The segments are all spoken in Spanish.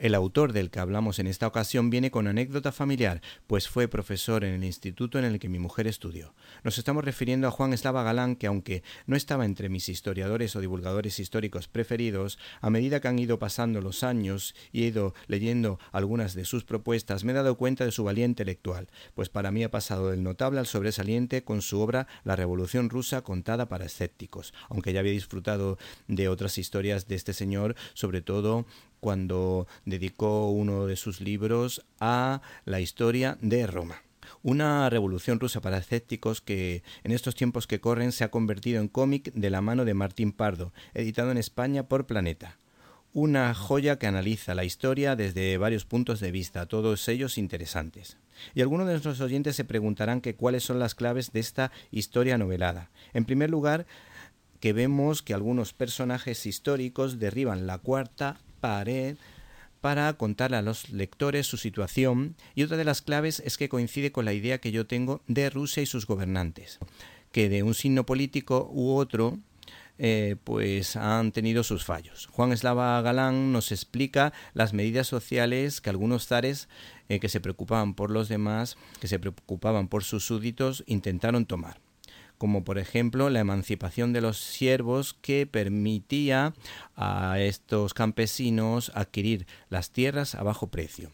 El autor del que hablamos en esta ocasión viene con anécdota familiar, pues fue profesor en el instituto en el que mi mujer estudió. Nos estamos refiriendo a Juan Eslava Galán, que aunque no estaba entre mis historiadores o divulgadores históricos preferidos, a medida que han ido pasando los años y he ido leyendo algunas de sus propuestas, me he dado cuenta de su valía intelectual, pues para mí ha pasado del notable al sobresaliente con su obra La Revolución Rusa contada para escépticos, aunque ya había disfrutado de otras historias de este señor, sobre todo cuando dedicó uno de sus libros a la historia de Roma. Una revolución rusa para escépticos que en estos tiempos que corren se ha convertido en cómic de la mano de Martín Pardo, editado en España por Planeta. Una joya que analiza la historia desde varios puntos de vista, todos ellos interesantes. Y algunos de nuestros oyentes se preguntarán que cuáles son las claves de esta historia novelada. En primer lugar, que vemos que algunos personajes históricos derriban la cuarta pared para contarle a los lectores su situación y otra de las claves es que coincide con la idea que yo tengo de Rusia y sus gobernantes, que de un signo político u otro eh, pues han tenido sus fallos. Juan Eslava Galán nos explica las medidas sociales que algunos zares eh, que se preocupaban por los demás, que se preocupaban por sus súbditos, intentaron tomar como por ejemplo la emancipación de los siervos que permitía a estos campesinos adquirir las tierras a bajo precio.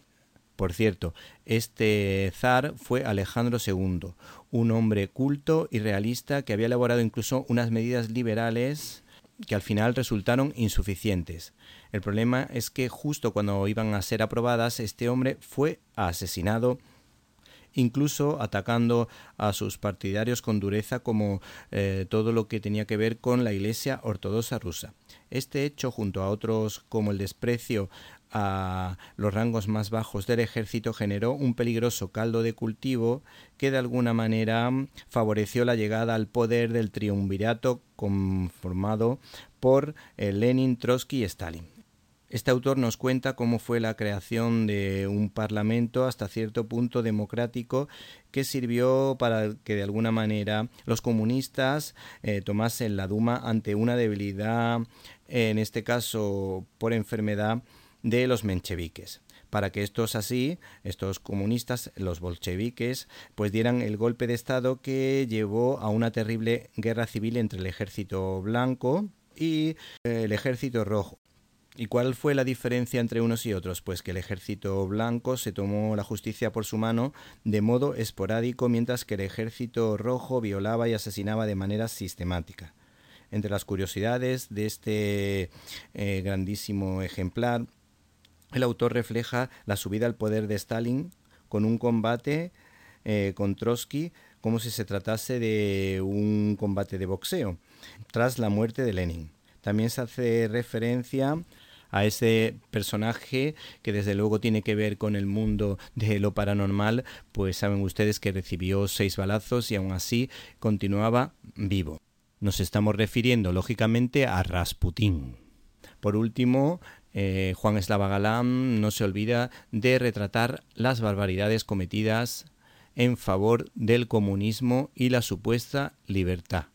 Por cierto, este zar fue Alejandro II, un hombre culto y realista que había elaborado incluso unas medidas liberales que al final resultaron insuficientes. El problema es que justo cuando iban a ser aprobadas, este hombre fue asesinado incluso atacando a sus partidarios con dureza como eh, todo lo que tenía que ver con la Iglesia ortodoxa rusa. Este hecho, junto a otros como el desprecio a los rangos más bajos del ejército generó un peligroso caldo de cultivo que de alguna manera favoreció la llegada al poder del triunvirato conformado por eh, Lenin, Trotsky y Stalin. Este autor nos cuenta cómo fue la creación de un parlamento hasta cierto punto democrático que sirvió para que de alguna manera los comunistas eh, tomasen la Duma ante una debilidad, en este caso por enfermedad, de los mencheviques para que estos así, estos comunistas, los bolcheviques, pues dieran el golpe de Estado que llevó a una terrible guerra civil entre el ejército blanco y el ejército rojo. ¿Y cuál fue la diferencia entre unos y otros? Pues que el ejército blanco se tomó la justicia por su mano de modo esporádico, mientras que el ejército rojo violaba y asesinaba de manera sistemática. Entre las curiosidades de este eh, grandísimo ejemplar, el autor refleja la subida al poder de Stalin con un combate eh, con Trotsky como si se tratase de un combate de boxeo, tras la muerte de Lenin. También se hace referencia a ese personaje que desde luego tiene que ver con el mundo de lo paranormal, pues saben ustedes que recibió seis balazos y aún así continuaba vivo. Nos estamos refiriendo lógicamente a Rasputín. Por último, eh, Juan Eslava Galán no se olvida de retratar las barbaridades cometidas en favor del comunismo y la supuesta libertad.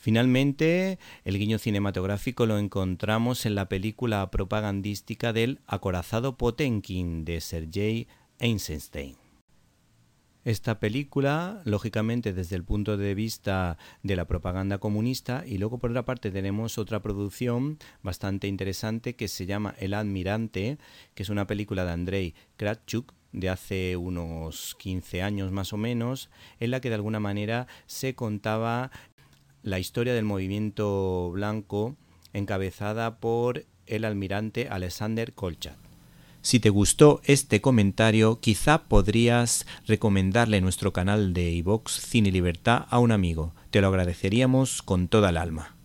Finalmente, el guiño cinematográfico lo encontramos en la película propagandística del acorazado Potenkin de Sergei Eisenstein. Esta película, lógicamente desde el punto de vista de la propaganda comunista, y luego por otra parte tenemos otra producción bastante interesante que se llama El Admirante, que es una película de Andrei Kratchuk, de hace unos 15 años más o menos, en la que de alguna manera se contaba la historia del movimiento blanco encabezada por el almirante Alexander Kolchak. Si te gustó este comentario, quizá podrías recomendarle nuestro canal de iVox Cine Libertad a un amigo. Te lo agradeceríamos con toda el alma.